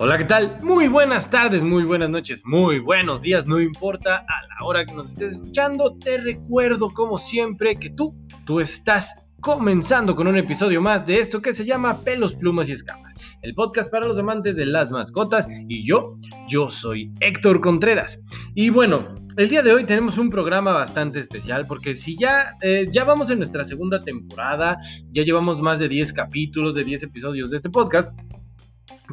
Hola, ¿qué tal? Muy buenas tardes, muy buenas noches, muy buenos días, no importa a la hora que nos estés escuchando, te recuerdo como siempre que tú, tú estás comenzando con un episodio más de esto que se llama Pelos, Plumas y Escamas, el podcast para los amantes de las mascotas y yo, yo soy Héctor Contreras. Y bueno, el día de hoy tenemos un programa bastante especial porque si ya, eh, ya vamos en nuestra segunda temporada, ya llevamos más de 10 capítulos, de 10 episodios de este podcast,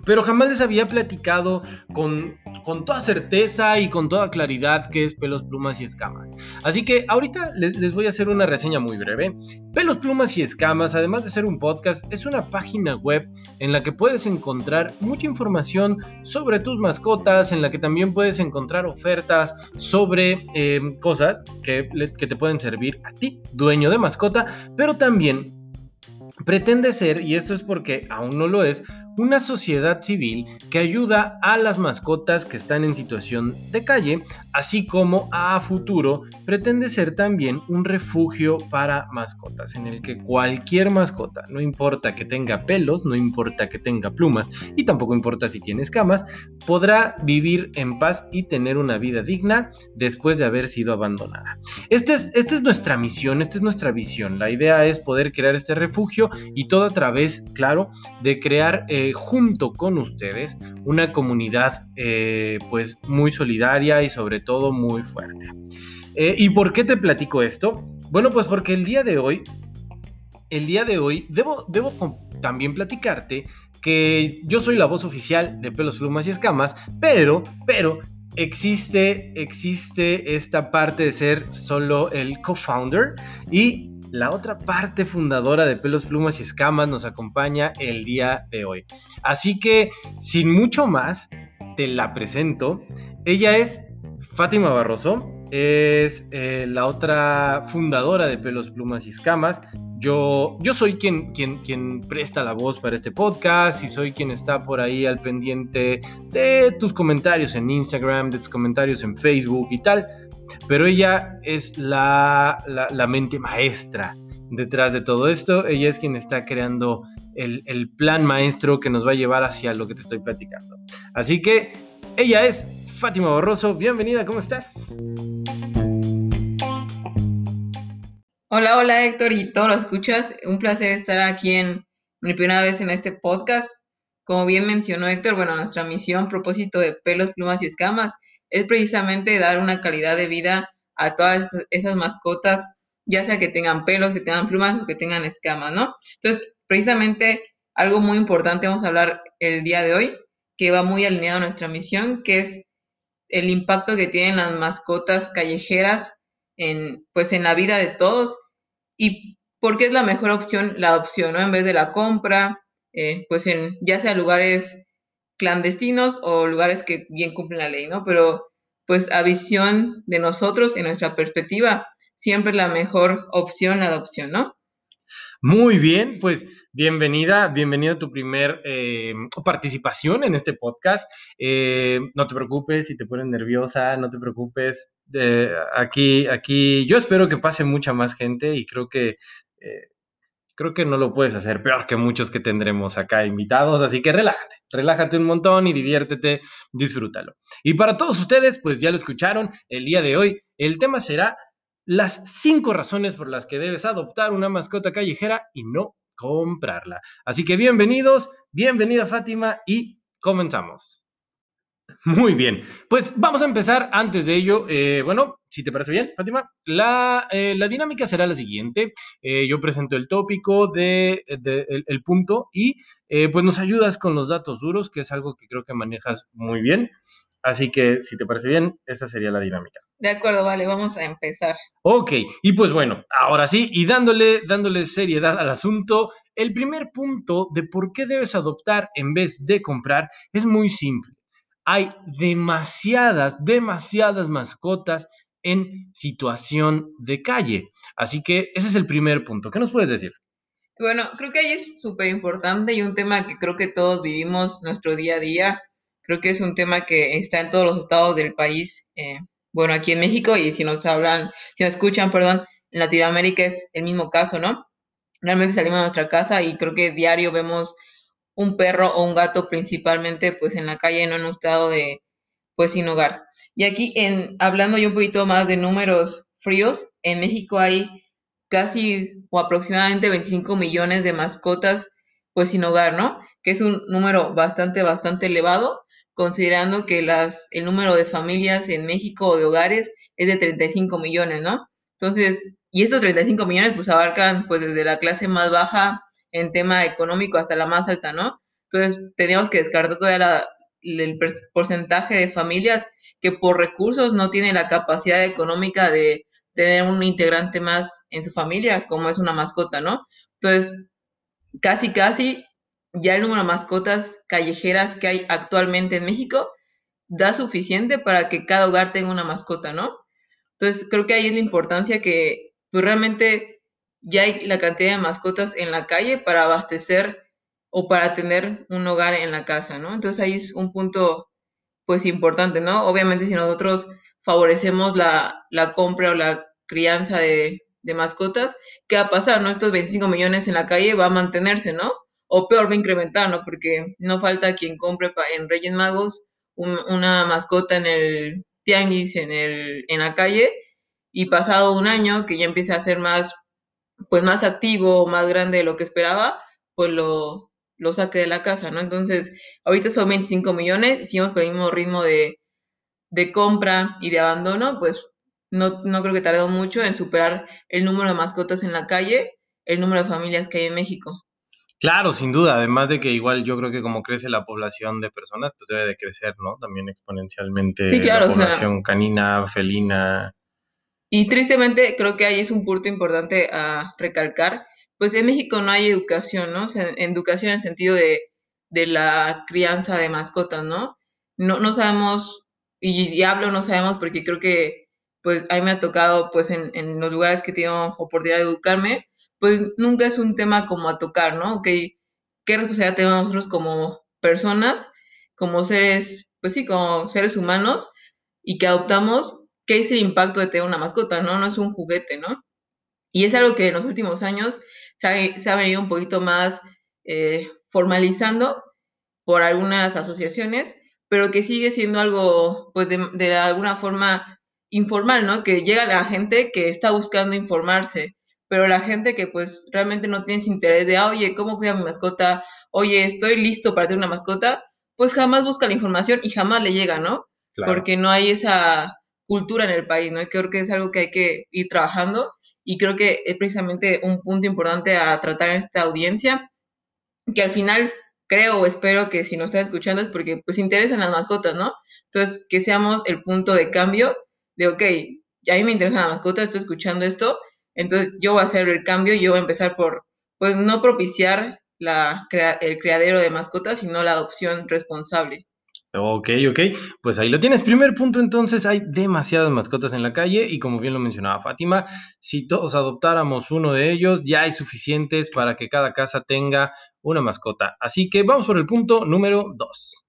pero jamás les había platicado con, con, toda certeza y con toda claridad qué es pelos, plumas y escamas. Así que ahorita les, les, voy a hacer una reseña muy breve. Pelos, plumas y escamas, además de ser un podcast, es una página web en la que puedes encontrar mucha información sobre tus mascotas, en la que también puedes encontrar ofertas sobre eh, cosas que, que te pueden servir a ti, dueño de mascota, pero también pretende ser, y esto es porque aún no lo es, una sociedad civil que ayuda a las mascotas que están en situación de calle, así como a futuro pretende ser también un refugio para mascotas, en el que cualquier mascota, no importa que tenga pelos, no importa que tenga plumas y tampoco importa si tiene escamas, podrá vivir en paz y tener una vida digna después de haber sido abandonada. Esta es, esta es nuestra misión, esta es nuestra visión. La idea es poder crear este refugio y todo a través, claro, de crear... Eh, junto con ustedes una comunidad eh, pues muy solidaria y sobre todo muy fuerte. Eh, ¿Y por qué te platico esto? Bueno, pues porque el día de hoy, el día de hoy, debo, debo también platicarte que yo soy la voz oficial de pelos, plumas y escamas, pero, pero existe, existe esta parte de ser solo el co-founder y la otra parte fundadora de Pelos, Plumas y Escamas nos acompaña el día de hoy. Así que, sin mucho más, te la presento. Ella es Fátima Barroso, es eh, la otra fundadora de Pelos, Plumas y Escamas. Yo, yo soy quien, quien, quien presta la voz para este podcast y soy quien está por ahí al pendiente de tus comentarios en Instagram, de tus comentarios en Facebook y tal pero ella es la, mente maestra detrás de todo esto. Ella es quien está creando el, el, plan maestro que nos va a llevar hacia lo que te estoy platicando. Así que ella es Fátima Borroso. Bienvenida, ¿cómo estás? Hola, hola Héctor y todos los escuchas. Un placer estar aquí en mi primera vez en este podcast. Como bien mencionó Héctor, bueno, nuestra misión, propósito de pelos, plumas y escamas es precisamente dar una calidad de vida a todas esas mascotas, ya sea que tengan pelos, que tengan plumas o que tengan escamas, ¿no? Entonces, precisamente algo muy importante vamos a hablar el día de hoy, que va muy alineado a nuestra misión, que es el impacto que tienen las mascotas callejeras en, pues, en la vida de todos y por qué es la mejor opción la adopción, ¿no? En vez de la compra, eh, pues en ya sea lugares clandestinos o lugares que bien cumplen la ley, ¿no? Pero pues a visión de nosotros, en nuestra perspectiva, siempre la mejor opción la adopción, ¿no? Muy bien, pues bienvenida, bienvenida a tu primer eh, participación en este podcast. Eh, no te preocupes si te pones nerviosa, no te preocupes. aquí, aquí, yo espero que pase mucha más gente y creo que eh, creo que no lo puedes hacer peor que muchos que tendremos acá invitados, así que relájate, relájate un montón y diviértete, disfrútalo. Y para todos ustedes, pues ya lo escucharon, el día de hoy el tema será las cinco razones por las que debes adoptar una mascota callejera y no comprarla. Así que bienvenidos, bienvenida Fátima y comenzamos. Muy bien, pues vamos a empezar antes de ello. Eh, bueno, si te parece bien, Fátima, la, eh, la dinámica será la siguiente. Eh, yo presento el tópico de, el, punto y pues nos ayudas con los datos duros, que es algo que creo que manejas muy bien. Así que si te parece bien, esa sería la dinámica. De acuerdo, vale, vamos a empezar. Ok, y pues bueno, ahora sí, y dándole, dándole seriedad al asunto, el primer punto de por qué debes adoptar en vez de comprar es muy simple hay demasiadas, demasiadas mascotas en situación de calle. Así que ese es el primer punto. ¿Qué nos puedes decir? Bueno, creo que ahí es súper importante y un tema que creo que todos vivimos nuestro día a día. Creo que es un tema que está en todos los estados del país. Eh, bueno, aquí en México y si nos hablan, si nos escuchan, perdón, en Latinoamérica es el mismo caso, ¿no? realmente salimos a nuestra casa y creo que diario vemos un perro o un gato principalmente pues en la calle, no en un estado de pues sin hogar. Y aquí en hablando yo un poquito más de números fríos, en México hay casi o aproximadamente 25 millones de mascotas pues sin hogar, ¿no? Que es un número bastante, bastante elevado, considerando que las, el número de familias en México o de hogares es de 35 millones, ¿no? Entonces, y estos 35 millones pues abarcan pues desde la clase más baja en tema económico hasta la más alta, ¿no? Entonces, tenemos que descartar todavía el porcentaje de familias que por recursos no tienen la capacidad económica de tener un integrante más en su familia, como es una mascota, ¿no? Entonces, casi, casi ya el número de mascotas callejeras que hay actualmente en México da suficiente para que cada hogar tenga una mascota, ¿no? Entonces, creo que ahí es la importancia que pues, realmente ya hay la cantidad de mascotas en la calle para abastecer o para tener un hogar en la casa, ¿no? Entonces ahí es un punto, pues, importante, ¿no? Obviamente si nosotros favorecemos la, la compra o la crianza de, de mascotas, ¿qué va a pasar? ¿no? Estos 25 millones en la calle va a mantenerse, ¿no? O peor, va a incrementar, ¿no? Porque no falta quien compre en Reyes Magos una mascota en el tianguis, en, el, en la calle, y pasado un año que ya empieza a ser más, pues más activo, más grande de lo que esperaba, pues lo, lo saque de la casa, ¿no? Entonces, ahorita son 25 millones, si con el mismo ritmo de, de compra y de abandono, pues no, no creo que tardó mucho en superar el número de mascotas en la calle, el número de familias que hay en México. Claro, sin duda, además de que igual yo creo que como crece la población de personas, pues debe de crecer, ¿no? También exponencialmente sí, claro, la población canina, felina. Y tristemente creo que ahí es un punto importante a recalcar, pues en México no hay educación, ¿no? O sea, educación en el sentido de, de la crianza de mascotas, ¿no? No, no sabemos, y, y hablo no sabemos porque creo que pues a mí me ha tocado, pues en, en los lugares que tengo oportunidad de educarme, pues nunca es un tema como a tocar, ¿no? Ok, ¿qué responsabilidad tenemos nosotros como personas, como seres, pues sí, como seres humanos, y que adoptamos, qué es el impacto de tener una mascota, ¿no? No es un juguete, ¿no? Y es algo que en los últimos años se ha, se ha venido un poquito más eh, formalizando por algunas asociaciones, pero que sigue siendo algo, pues de, de alguna forma informal, ¿no? Que llega la gente que está buscando informarse, pero la gente que pues realmente no tiene interés de, ah, oye, ¿cómo cuida mi mascota? Oye, estoy listo para tener una mascota, pues jamás busca la información y jamás le llega, ¿no? Porque no hay esa cultura en el país, ¿no? Y creo que es algo que hay que ir trabajando y creo que es precisamente un punto importante a tratar en esta audiencia, que al final creo o espero que si nos está escuchando es porque pues interesan las mascotas, ¿no? Entonces, que seamos el punto de cambio de, ok, a mí me interesa la mascota, estoy escuchando esto, entonces yo voy a hacer el cambio yo voy a empezar por, pues no propiciar la, el criadero de mascotas, sino la adopción responsable. Ok, ok, pues ahí lo tienes. Primer punto, entonces, hay demasiadas mascotas en la calle y como bien lo mencionaba Fátima, si todos adoptáramos uno de ellos, ya hay suficientes para que cada casa tenga una mascota. Así que vamos por el punto número dos.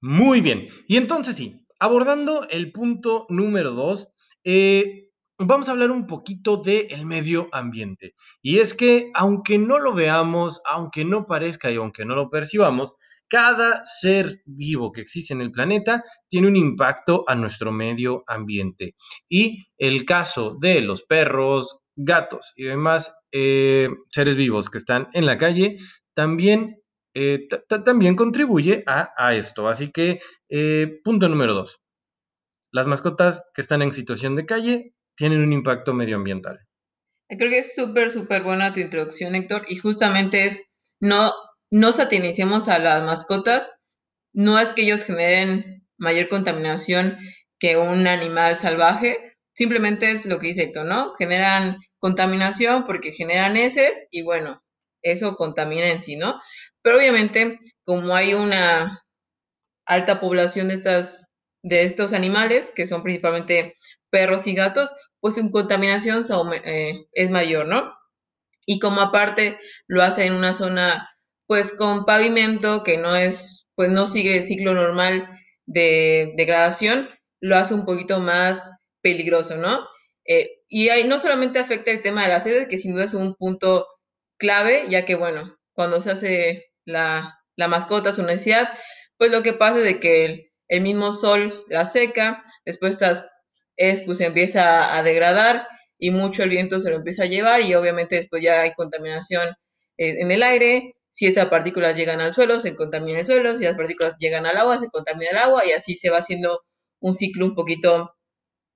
Muy bien, y entonces sí, abordando el punto número dos, eh, vamos a hablar un poquito del medio ambiente. Y es que, aunque no lo veamos, aunque no parezca y aunque no lo percibamos, cada ser vivo que existe en el planeta tiene un impacto a nuestro medio ambiente. Y el caso de los perros, gatos y demás eh, seres vivos que están en la calle también eh, también contribuye a, esto. Así que, eh, punto número dos. Las mascotas que están en situación de calle tienen un impacto medioambiental. Creo que es súper, súper buena tu introducción, Héctor, y justamente es, no, no satinicemos a las mascotas, no es que ellos generen mayor contaminación que un animal salvaje, simplemente es lo que dice Héctor, ¿no? Generan contaminación porque generan heces y bueno, eso contamina en sí, ¿no? Pero obviamente, como hay una alta población de, estas, de estos animales, que son principalmente perros y gatos, pues su contaminación eh, es mayor, ¿no? Y como aparte lo hace en una zona, pues con pavimento que no es, pues no sigue el ciclo normal de degradación, lo hace un poquito más peligroso, ¿no? Eh, y ahí no solamente afecta el tema de las sedes, que sin duda es un punto clave, ya que, bueno, cuando se hace la, la mascota, su necesidad, pues lo que pasa es de que el, el mismo sol la seca, después es, pues empieza a degradar y mucho el viento se lo empieza a llevar y obviamente después ya hay contaminación eh, en el aire. Si estas partículas llegan al suelo, se contamina el suelo. Si las partículas llegan al agua, se contamina el agua y así se va haciendo un ciclo un poquito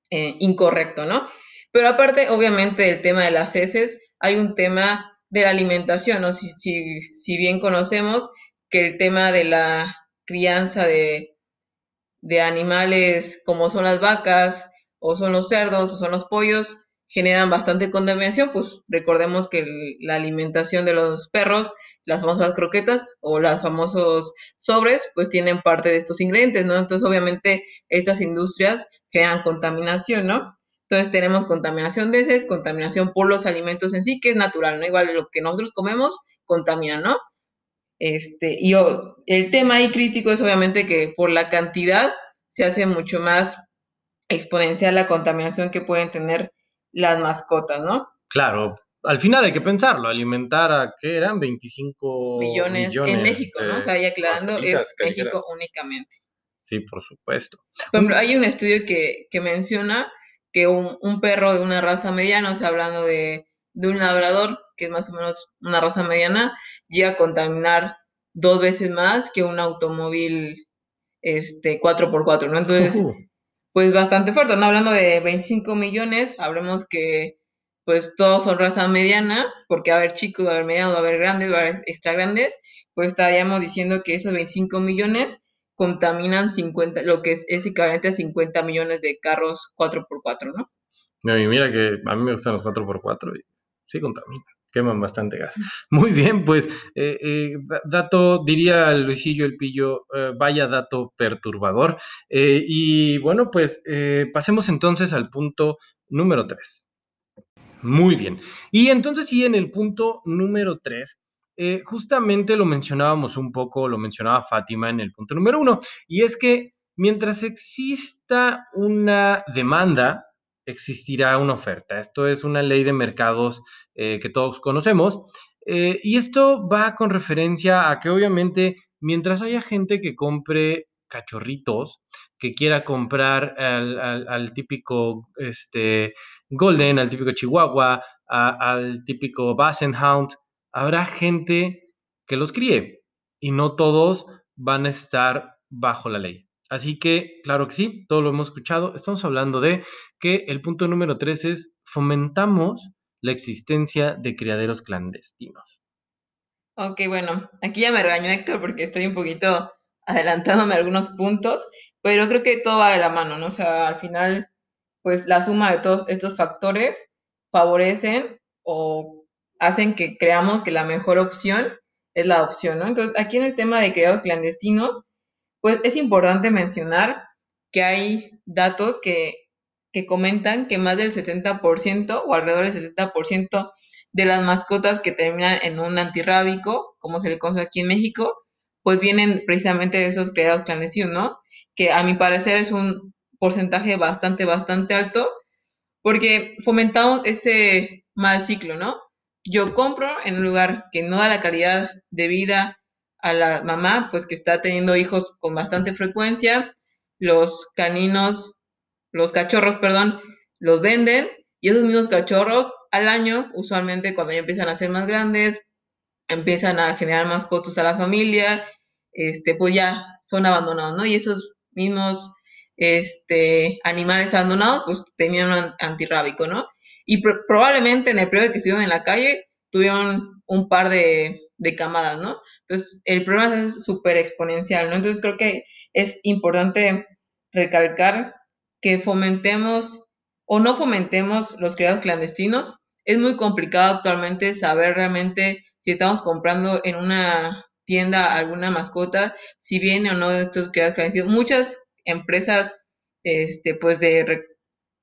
eh, incorrecto, ¿no? Pero aparte, obviamente, del tema de las heces, hay un tema de la alimentación, ¿no? Si, si, si bien conocemos que el tema de la crianza de, de animales como son las vacas o son los cerdos o son los pollos, generan bastante contaminación, pues recordemos que la alimentación de los perros, las famosas croquetas o los famosos sobres, pues tienen parte de estos ingredientes, ¿no? Entonces, obviamente, estas industrias generan contaminación, ¿no? Entonces tenemos contaminación de heces, contaminación por los alimentos en sí, que es natural, ¿no? Igual lo que nosotros comemos contamina, ¿no? Este, y el tema ahí crítico es obviamente que por la cantidad se hace mucho más exponencial la contaminación que pueden tener las mascotas, ¿no? Claro, al final hay que pensarlo, alimentar a, ¿qué eran? 25 millones, en México, ¿no? O sea, ya aclarando, es México únicamente. Sí, por supuesto. Por ejemplo, hay un estudio que, que menciona que un, un, perro de una raza mediana, o sea, hablando de, de un labrador, que es más o menos una raza mediana, llega a contaminar dos veces más que un automóvil este 4x4, ¿no? Entonces, pues bastante fuerte, ¿no? Hablando de 25 millones, hablemos que pues todos son raza mediana, porque a haber chicos, a haber medianos, a haber grandes, a haber extra grandes, pues estaríamos diciendo que esos 25 millones contaminan 50, lo que es, equivalente a 50 millones de carros 4x4, ¿no? mira que a mí me gustan los 4x4 y sí contaminan queman bastante gas. Muy bien, pues eh, eh, dato, diría Luisillo el Pillo, eh, vaya dato perturbador. y bueno, pues pasemos entonces al punto número 3. Muy bien. Y entonces sí, en el punto número 3, justamente lo mencionábamos un poco, lo mencionaba Fátima en el punto número 1, y es que mientras exista una demanda, existirá una oferta. Esto es una ley de mercados eh, que todos conocemos. Eh, y esto va con referencia a que obviamente mientras haya gente que compre cachorritos, que quiera comprar al, típico este, Golden, al típico Chihuahua, al típico Bassenhound, habrá gente que los críe y no todos van a estar bajo la ley. Así que, claro que sí, todo lo hemos escuchado. Estamos hablando de que el punto número tres es fomentamos la existencia de criaderos clandestinos. Ok, bueno, aquí ya me regañó Héctor porque estoy un poquito adelantándome algunos puntos, pero creo que todo va de la mano, ¿no? O sea, al final, pues la suma de todos estos factores favorecen o hacen que creamos que la mejor opción es la opción, ¿no? Entonces, aquí en el tema de criaderos clandestinos, pues es importante mencionar que hay datos que que comentan que más del 70% o alrededor del 70% de las mascotas que terminan en un antirrábico, como se le conoce aquí en México, pues vienen precisamente de esos criados clandestinos, ¿no? Que a mi parecer es un porcentaje bastante, bastante alto, porque fomentamos ese mal ciclo, ¿no? Yo compro en un lugar que no da la calidad de vida a la mamá, pues que está teniendo hijos con bastante frecuencia, los caninos los cachorros, perdón, los venden y esos mismos cachorros al año, usualmente cuando ya empiezan a ser más grandes, empiezan a generar más costos a la familia, este, pues ya son abandonados, ¿no? Y esos mismos este, animales abandonados, pues tenían un antirrábico, ¿no? Y probablemente en el periodo que estuvieron en la calle, tuvieron un par de, de camadas, ¿no? Entonces, el problema es súper exponencial, ¿no? Entonces, creo que es importante recalcar que fomentemos o no fomentemos los criados clandestinos. Es muy complicado actualmente saber realmente si estamos comprando en una tienda alguna mascota, si viene o no de estos criados clandestinos. Muchas empresas, este, pues de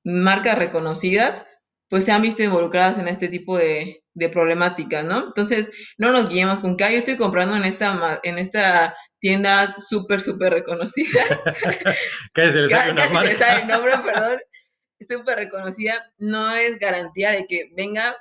marcas reconocidas, pues se han visto involucradas en este tipo de, de problemáticas, ¿no? Entonces, no nos guiemos con que yo estoy comprando en esta, en esta tienda súper, súper reconocida. que se le sale una marca. Se le el nombre, perdón. Súper reconocida. No es garantía de que venga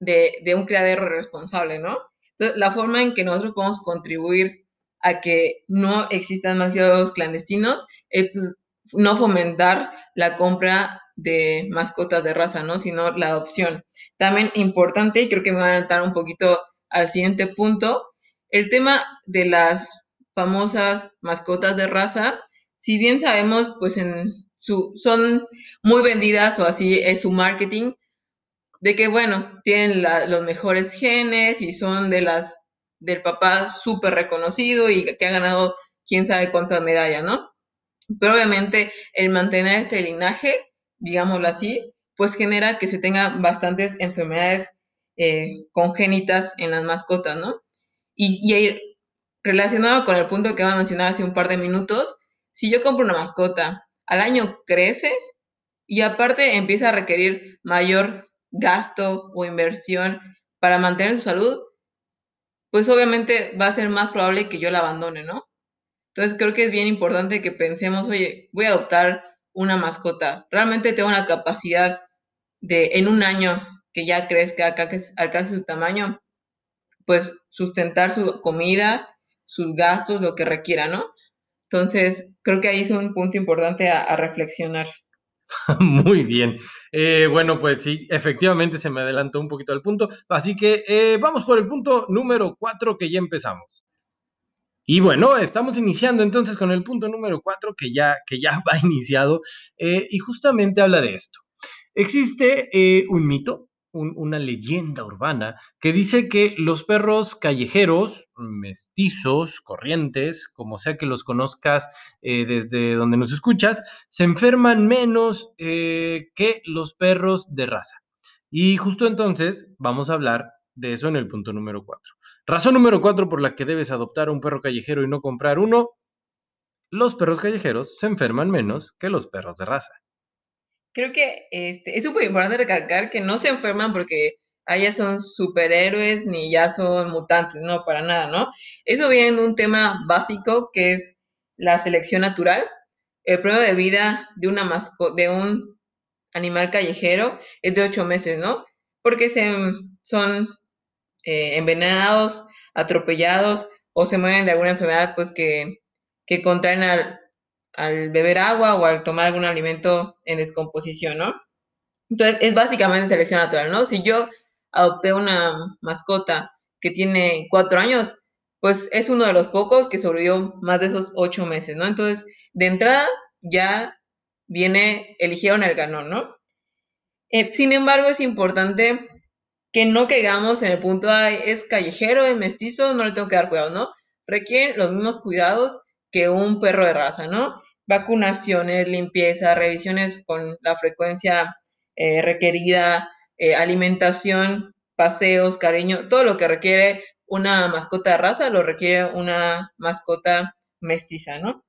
de, un criadero responsable, ¿no? Entonces, la forma en que nosotros podemos contribuir a que no existan más clandestinos es pues, no fomentar la compra de mascotas de raza, ¿no? Sino la adopción. También importante, y creo que me va a adelantar un poquito al siguiente punto, el tema de las famosas mascotas de raza, si bien sabemos, pues en su, son muy vendidas o así es su marketing, de que bueno, tienen los mejores genes y son de las del papá súper reconocido y que ha ganado quién sabe cuántas medallas, ¿no? Pero obviamente el mantener este linaje, digámoslo así, pues genera que se tengan bastantes enfermedades eh, congénitas en las mascotas, ¿no? Y, y, relacionado con el punto que va a mencionar hace un par de minutos, si yo compro una mascota, al año crece y aparte empieza a requerir mayor gasto o inversión para mantener su salud, pues obviamente va a ser más probable que yo la abandone, ¿no? Entonces creo que es bien importante que pensemos, oye, voy a adoptar una mascota. Realmente tengo la capacidad de en un año que ya crezca, que alcance su tamaño, pues sustentar su comida, sus gastos, lo que requiera, ¿no? Entonces, creo que ahí es un punto importante a, reflexionar. Muy bien. Eh, bueno, pues sí, efectivamente se me adelantó un poquito al punto. Así que eh, vamos por el punto número cuatro que ya empezamos. Y bueno, estamos iniciando entonces con el punto número 4 que ya, que ya va iniciado eh, y justamente habla de esto. Existe un mito, una leyenda urbana que dice que los perros callejeros, mestizos, corrientes, como sea que los conozcas eh, desde donde nos escuchas, se enferman menos que los perros de raza. Y justo entonces vamos a hablar de eso en el punto número 4. Razón número cuatro por la que debes adoptar un perro callejero y no comprar uno. Los perros callejeros se enferman menos que los perros de raza. Creo que este, es súper importante recalcar que no se enferman porque allá son superhéroes ni ya son mutantes, no, para nada, ¿no? Eso viene de un tema básico que es la selección natural. El prueba de vida de un animal callejero es de ocho meses, ¿no? Porque se, son eh, envenenados, atropellados o se mueren de alguna enfermedad pues que, que contraen al, al beber agua o al tomar algún alimento en descomposición, ¿no? Entonces es básicamente selección natural, ¿no? Si yo adopté una mascota que tiene cuatro años, pues es uno de los pocos que sobrevivió más de esos ocho meses, ¿no? Entonces, de entrada ya viene, eligieron el ganón, ¿no? Eh, sin embargo, es importante que no caigamos en el punto de es callejero, es mestizo, no le tengo que dar cuidado, ¿no? Requieren los mismos cuidados que un perro de raza, ¿no? Vacunaciones, limpieza, revisiones con la frecuencia eh, requerida, eh, alimentación, paseos, cariño, todo lo que requiere una mascota de raza lo requiere una mascota mestiza, ¿no?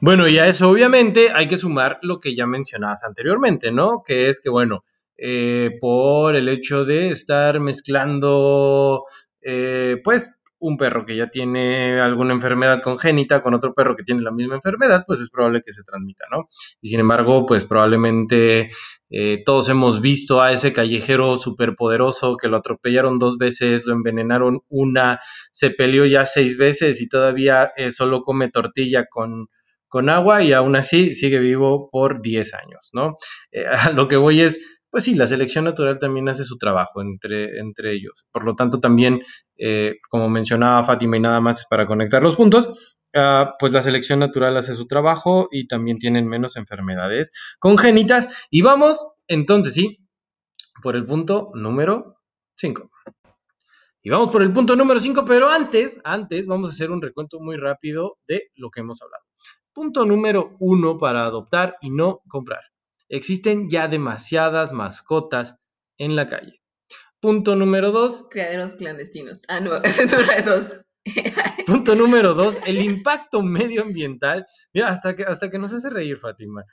Bueno, y a eso obviamente hay que sumar lo que ya mencionabas anteriormente, ¿no? Que es que, bueno, eh, por el hecho de estar mezclando, eh, pues, un perro que ya tiene alguna enfermedad congénita con otro perro que tiene la misma enfermedad, pues es probable que se transmita, ¿no? Y sin embargo, pues probablemente eh, todos hemos visto a ese callejero superpoderoso que lo atropellaron dos veces, lo envenenaron una, se peleó ya seis veces y todavía solo come tortilla con, con agua y aún así sigue vivo por 10 años, ¿no? a lo que voy es, pues sí, la selección natural también hace su trabajo entre, entre ellos. Por lo tanto, también, eh, como mencionaba Fátima y nada más para conectar los puntos, ah, pues la selección natural hace su trabajo y también tienen menos enfermedades congénitas. Y vamos, entonces sí, por el punto número 5. Y vamos por el punto número 5, pero antes, antes vamos a hacer un recuento muy rápido de lo que hemos hablado. Punto número 1 para adoptar y no comprar. Existen ya demasiadas mascotas en la calle. Punto número dos. Criaderos clandestinos. Ah, no, ese no era dos. Punto número dos, el impacto medioambiental. Mira, hasta que, hasta que nos hace reír, Fátima.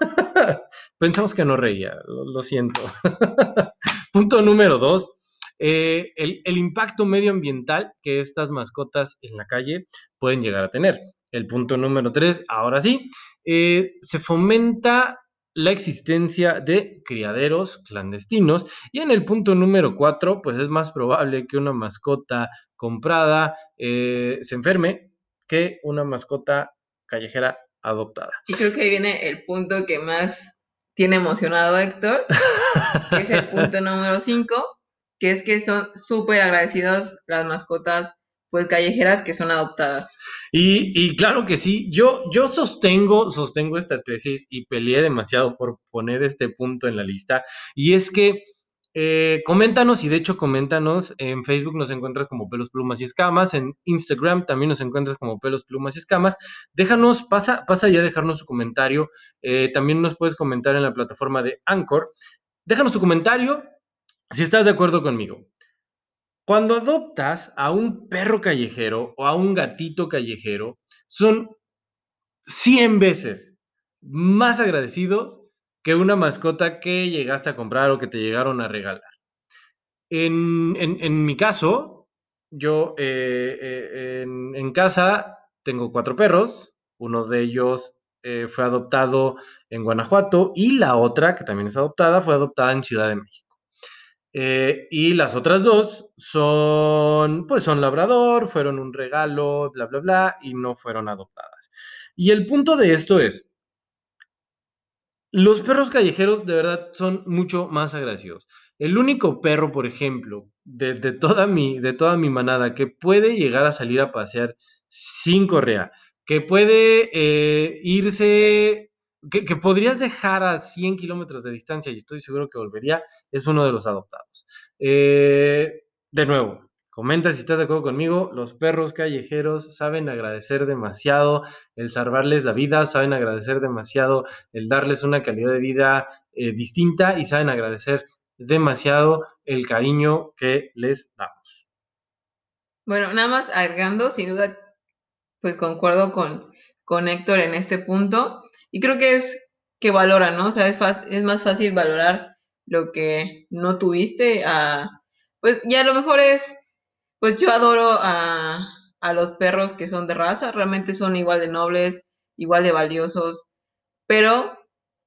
Pensamos que no reía, lo, siento. Punto número dos, eh, el, el, impacto medioambiental que estas mascotas en la calle pueden llegar a tener. El punto número tres, ahora sí, eh, se fomenta la existencia de criaderos clandestinos. Y en el punto número cuatro, pues es más probable que una mascota comprada eh, se enferme que una mascota callejera adoptada. Y creo que ahí viene el punto que más tiene emocionado a Héctor, que es el punto número 5, que es que son súper agradecidos las mascotas pues callejeras que son adoptadas. Y, claro que sí, yo, yo sostengo, sostengo esta tesis y peleé demasiado por poner este punto en la lista. Y es que eh, coméntanos, y de hecho coméntanos, en Facebook nos encuentras como pelos, plumas y escamas, en Instagram también nos encuentras como pelos, plumas y escamas. Déjanos, pasa, pasa ya a dejarnos su comentario. Eh, también nos puedes comentar en la plataforma de Anchor. Déjanos tu comentario si estás de acuerdo conmigo. Cuando adoptas a un perro callejero o a un gatito callejero, son 100 veces más agradecidos que una mascota que llegaste a comprar o que te llegaron a regalar. En, mi caso, yo eh, eh, en, casa tengo cuatro perros, uno de ellos eh, fue adoptado en Guanajuato y la otra, que también es adoptada, fue adoptada en Ciudad de México. Eh, y las otras dos son, pues son labrador, fueron un regalo, bla, bla, bla, y no fueron adoptadas. Y el punto de esto es, los perros callejeros de verdad son mucho más agradecidos. El único perro, por ejemplo, de, toda mi, de toda mi manada que puede llegar a salir a pasear sin correa, que puede eh, irse que, podrías dejar a 100 kilómetros de distancia y estoy seguro que volvería, es uno de los adoptados. Eh, de nuevo, comenta si estás de acuerdo conmigo, los perros callejeros saben agradecer demasiado el salvarles la vida, saben agradecer demasiado el darles una calidad de vida eh, distinta y saben agradecer demasiado el cariño que les damos. Bueno, nada más agregando, sin duda, pues concuerdo con, con Héctor en este punto. Y creo que es que valora, ¿no? O sea, es, más fácil valorar lo que no tuviste a, pues ya lo mejor es, pues yo adoro a, a los perros que son de raza, realmente son igual de nobles, igual de valiosos, pero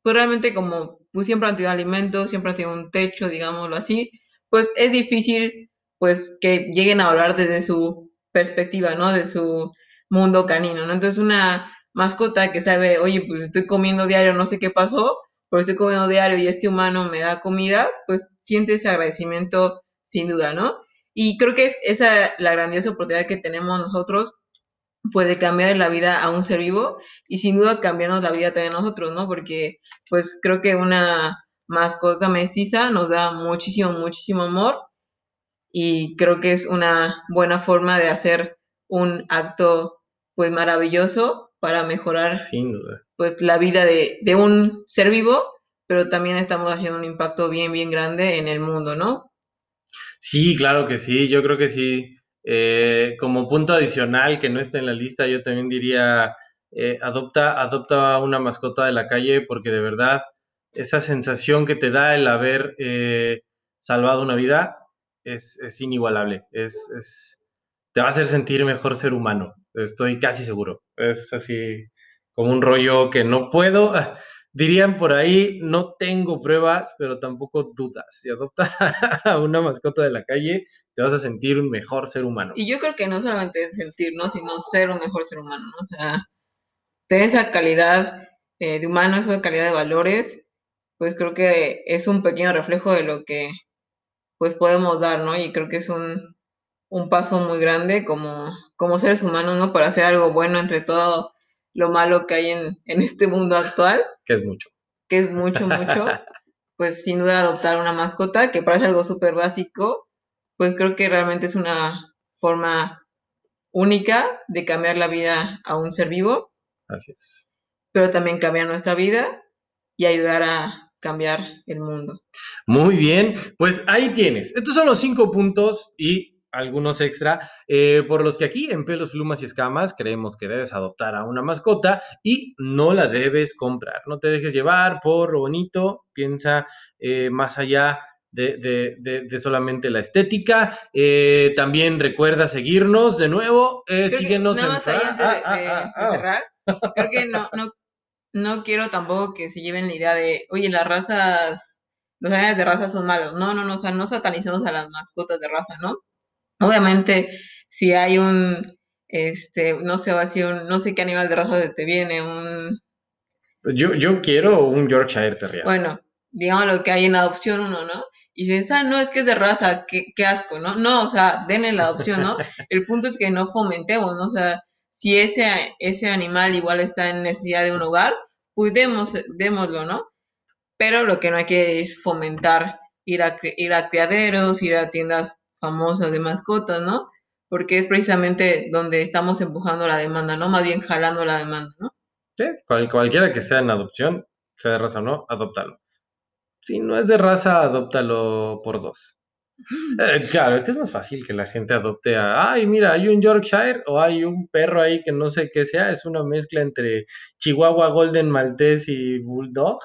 pues realmente como pues siempre han tenido alimento, siempre han tenido un techo, digámoslo así, pues es difícil pues que lleguen a hablar desde su perspectiva, ¿no? De su mundo canino, ¿no? Entonces una mascota que sabe, oye, pues estoy comiendo diario, no sé qué pasó, pero estoy comiendo diario y este humano me da comida, pues siente ese agradecimiento sin duda, ¿no? Y creo que es esa la grandiosa oportunidad que tenemos nosotros, puede cambiar la vida a un ser vivo y sin duda cambiarnos la vida también nosotros, ¿no? Porque pues creo que una mascota mestiza nos da muchísimo, muchísimo amor y creo que es una buena forma de hacer un acto pues maravilloso para mejorar pues la vida de, un ser vivo, pero también estamos haciendo un impacto bien, bien grande en el mundo, ¿no? Sí, claro que sí, yo creo que sí. Eh, como punto adicional que no está en la lista, yo también diría, eh, adopta, adopta una mascota de la calle porque de verdad esa sensación que te da el haber eh, salvado una vida es, es inigualable, es, es, te va a hacer sentir mejor ser humano estoy casi seguro. Es así como un rollo que no puedo. Dirían por ahí, no tengo pruebas, pero tampoco dudas. Si adoptas a una mascota de la calle, te vas a sentir un mejor ser humano. Y yo creo que no solamente sentir, ¿no? Sino ser un mejor ser humano, ¿no? O sea, tener esa calidad eh, de humano, esa calidad de valores, pues creo que es un pequeño reflejo de lo que pues podemos dar, ¿no? Y creo que es un, un paso muy grande como, como seres humanos, ¿no? Para hacer algo bueno entre todo lo malo que hay en, en este mundo actual. Que es mucho. Que es mucho, mucho. pues sin duda adoptar una mascota, que parece algo súper básico, pues creo que realmente es una forma única de cambiar la vida a un ser vivo. Así es. Pero también cambiar nuestra vida y ayudar a cambiar el mundo. Muy bien, pues ahí tienes. Estos son los cinco puntos y algunos extra, eh, por los que aquí en Pelos, Plumas y Escamas creemos que debes adoptar a una mascota y no la debes comprar. No te dejes llevar por lo bonito, piensa eh, más allá de, solamente la estética. Eh, también recuerda seguirnos de nuevo, síguenos nada más ahí antes de, cerrar, creo que no, no no quiero tampoco que se lleven la idea de, oye, las razas, los animales de raza son malos. No, no, no, o sea, no satanicemos a las mascotas de raza, ¿no? Obviamente, si hay un, este, no sé, va a ser un, no sé qué animal de raza te viene, un... Yo, yo quiero un Yorkshire Terrier. Bueno, digamos lo que hay en adopción uno, ¿no? Y dices, ah, no, es que es de raza, qué, qué asco, ¿no? No, o sea, denle la adopción, ¿no? El punto es que no fomentemos, ¿no? O sea, si ese, ese animal igual está en necesidad de un hogar, pues démoslo, ¿no? Pero lo que no hay que es fomentar ir a, ir a criaderos, ir a tiendas famosas de mascotas, ¿no? Porque es precisamente donde estamos empujando la demanda, ¿no? Más bien jalando la demanda, ¿no? Sí, cualquiera que sea en adopción, sea de raza o no, adóptalo. Si no es de raza, adóptalo por dos. Eh, claro, es que es más fácil que la gente adopte a, ay, mira, hay un Yorkshire o hay un perro ahí que no sé qué sea, es una mezcla entre Chihuahua, Golden Maltese y Bulldog.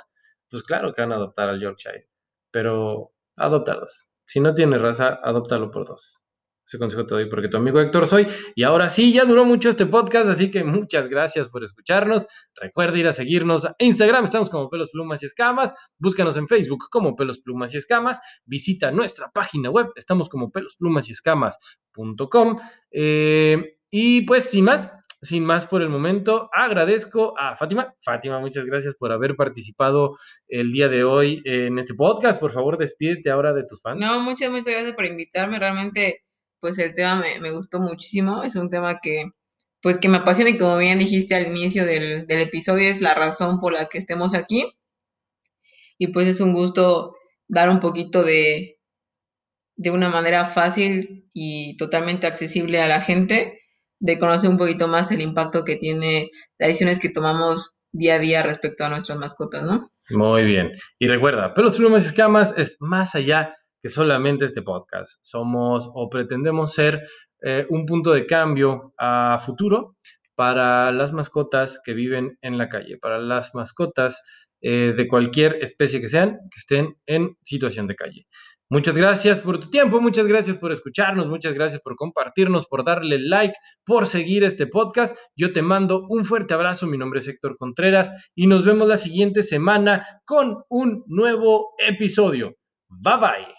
Pues claro que van a adoptar al Yorkshire, pero adóptalos. Si no tiene raza, adóptalo por dos. Ese consejo te doy porque tu amigo Héctor soy. Y ahora sí, ya duró mucho este podcast, así que muchas gracias por escucharnos. Recuerda ir a seguirnos a Instagram, estamos como Pelos, Plumas y Escamas. Búscanos en Facebook como Pelos, Plumas y Escamas. Visita nuestra página web, estamos como Pelos, Plumas y Escamas.com. Eh, y pues, sin más, sin más por el momento, agradezco a Fátima. Fátima, muchas gracias por haber participado el día de hoy en este podcast. Por favor, despídete ahora de tus fans. No, muchas, muchas gracias por invitarme. Realmente pues el tema me, gustó muchísimo. Es un tema que, pues que me apasiona y como bien dijiste al inicio del, episodio, es la razón por la que estemos aquí. Y pues es un gusto dar un poquito de, de una manera fácil y totalmente accesible a la gente, de conocer un poquito más el impacto que tiene las decisiones que tomamos día a día respecto a nuestras mascotas, ¿no? Muy bien. Y recuerda, pelos, plumas y escamas es más allá que solamente este podcast. Somos o pretendemos ser eh, un punto de cambio a futuro para las mascotas que viven en la calle, para las mascotas eh, de cualquier especie que sean, que estén en situación de calle. Muchas gracias por tu tiempo, muchas gracias por escucharnos, muchas gracias por compartirnos, por darle like, por seguir este podcast. Yo te mando un fuerte abrazo, mi nombre es Héctor Contreras y nos vemos la siguiente semana con un nuevo episodio. Bye bye.